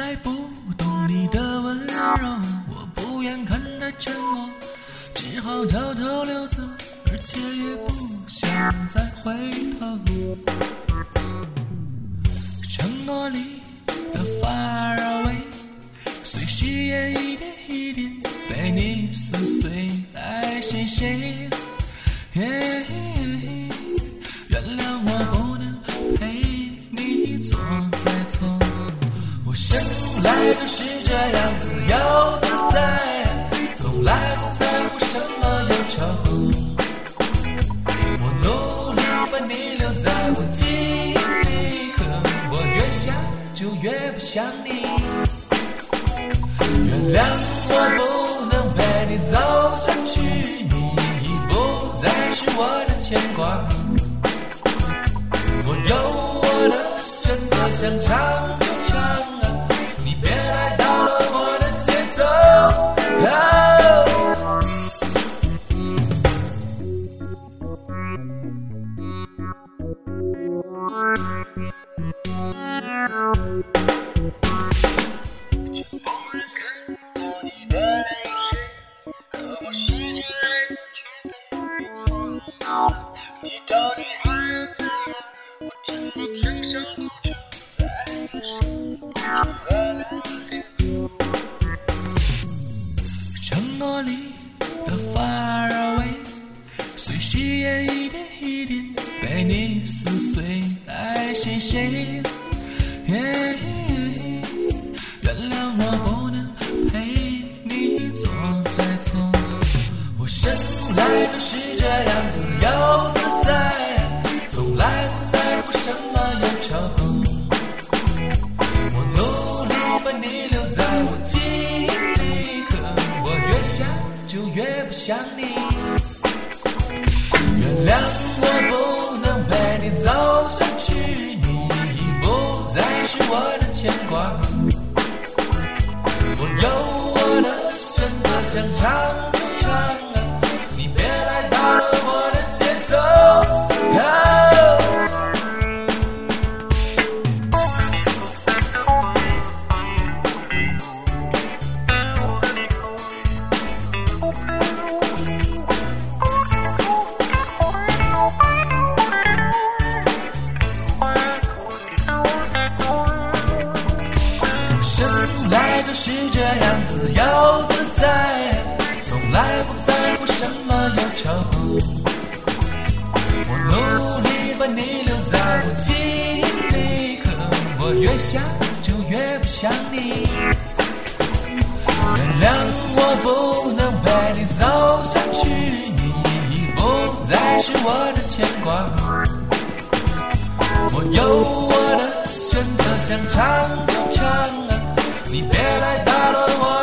在不懂你的温柔，我不愿看的沉默，只好偷偷溜走，而且也不想再回头。承诺里的发誓，随誓言一点一点被你撕碎，爱谁谁。越不想你。原谅我不能陪你走下去，你已不再是我的牵挂。我有我的选择，想唱承诺里的 far away，随誓言一点一点被你撕碎，爱谁谁。我记忆里，可我越想就越不想你。原谅我不能陪你走下去，你已不再是我的牵挂。我有我的选择，想唱生来就是这样自由自在，从来不在乎什么忧愁。我努力把你留在我记忆里，可我越想就越不想你。原谅我不能陪你走下去，你已不再是我的牵挂。我有我的选择，想唱就唱你别来打扰我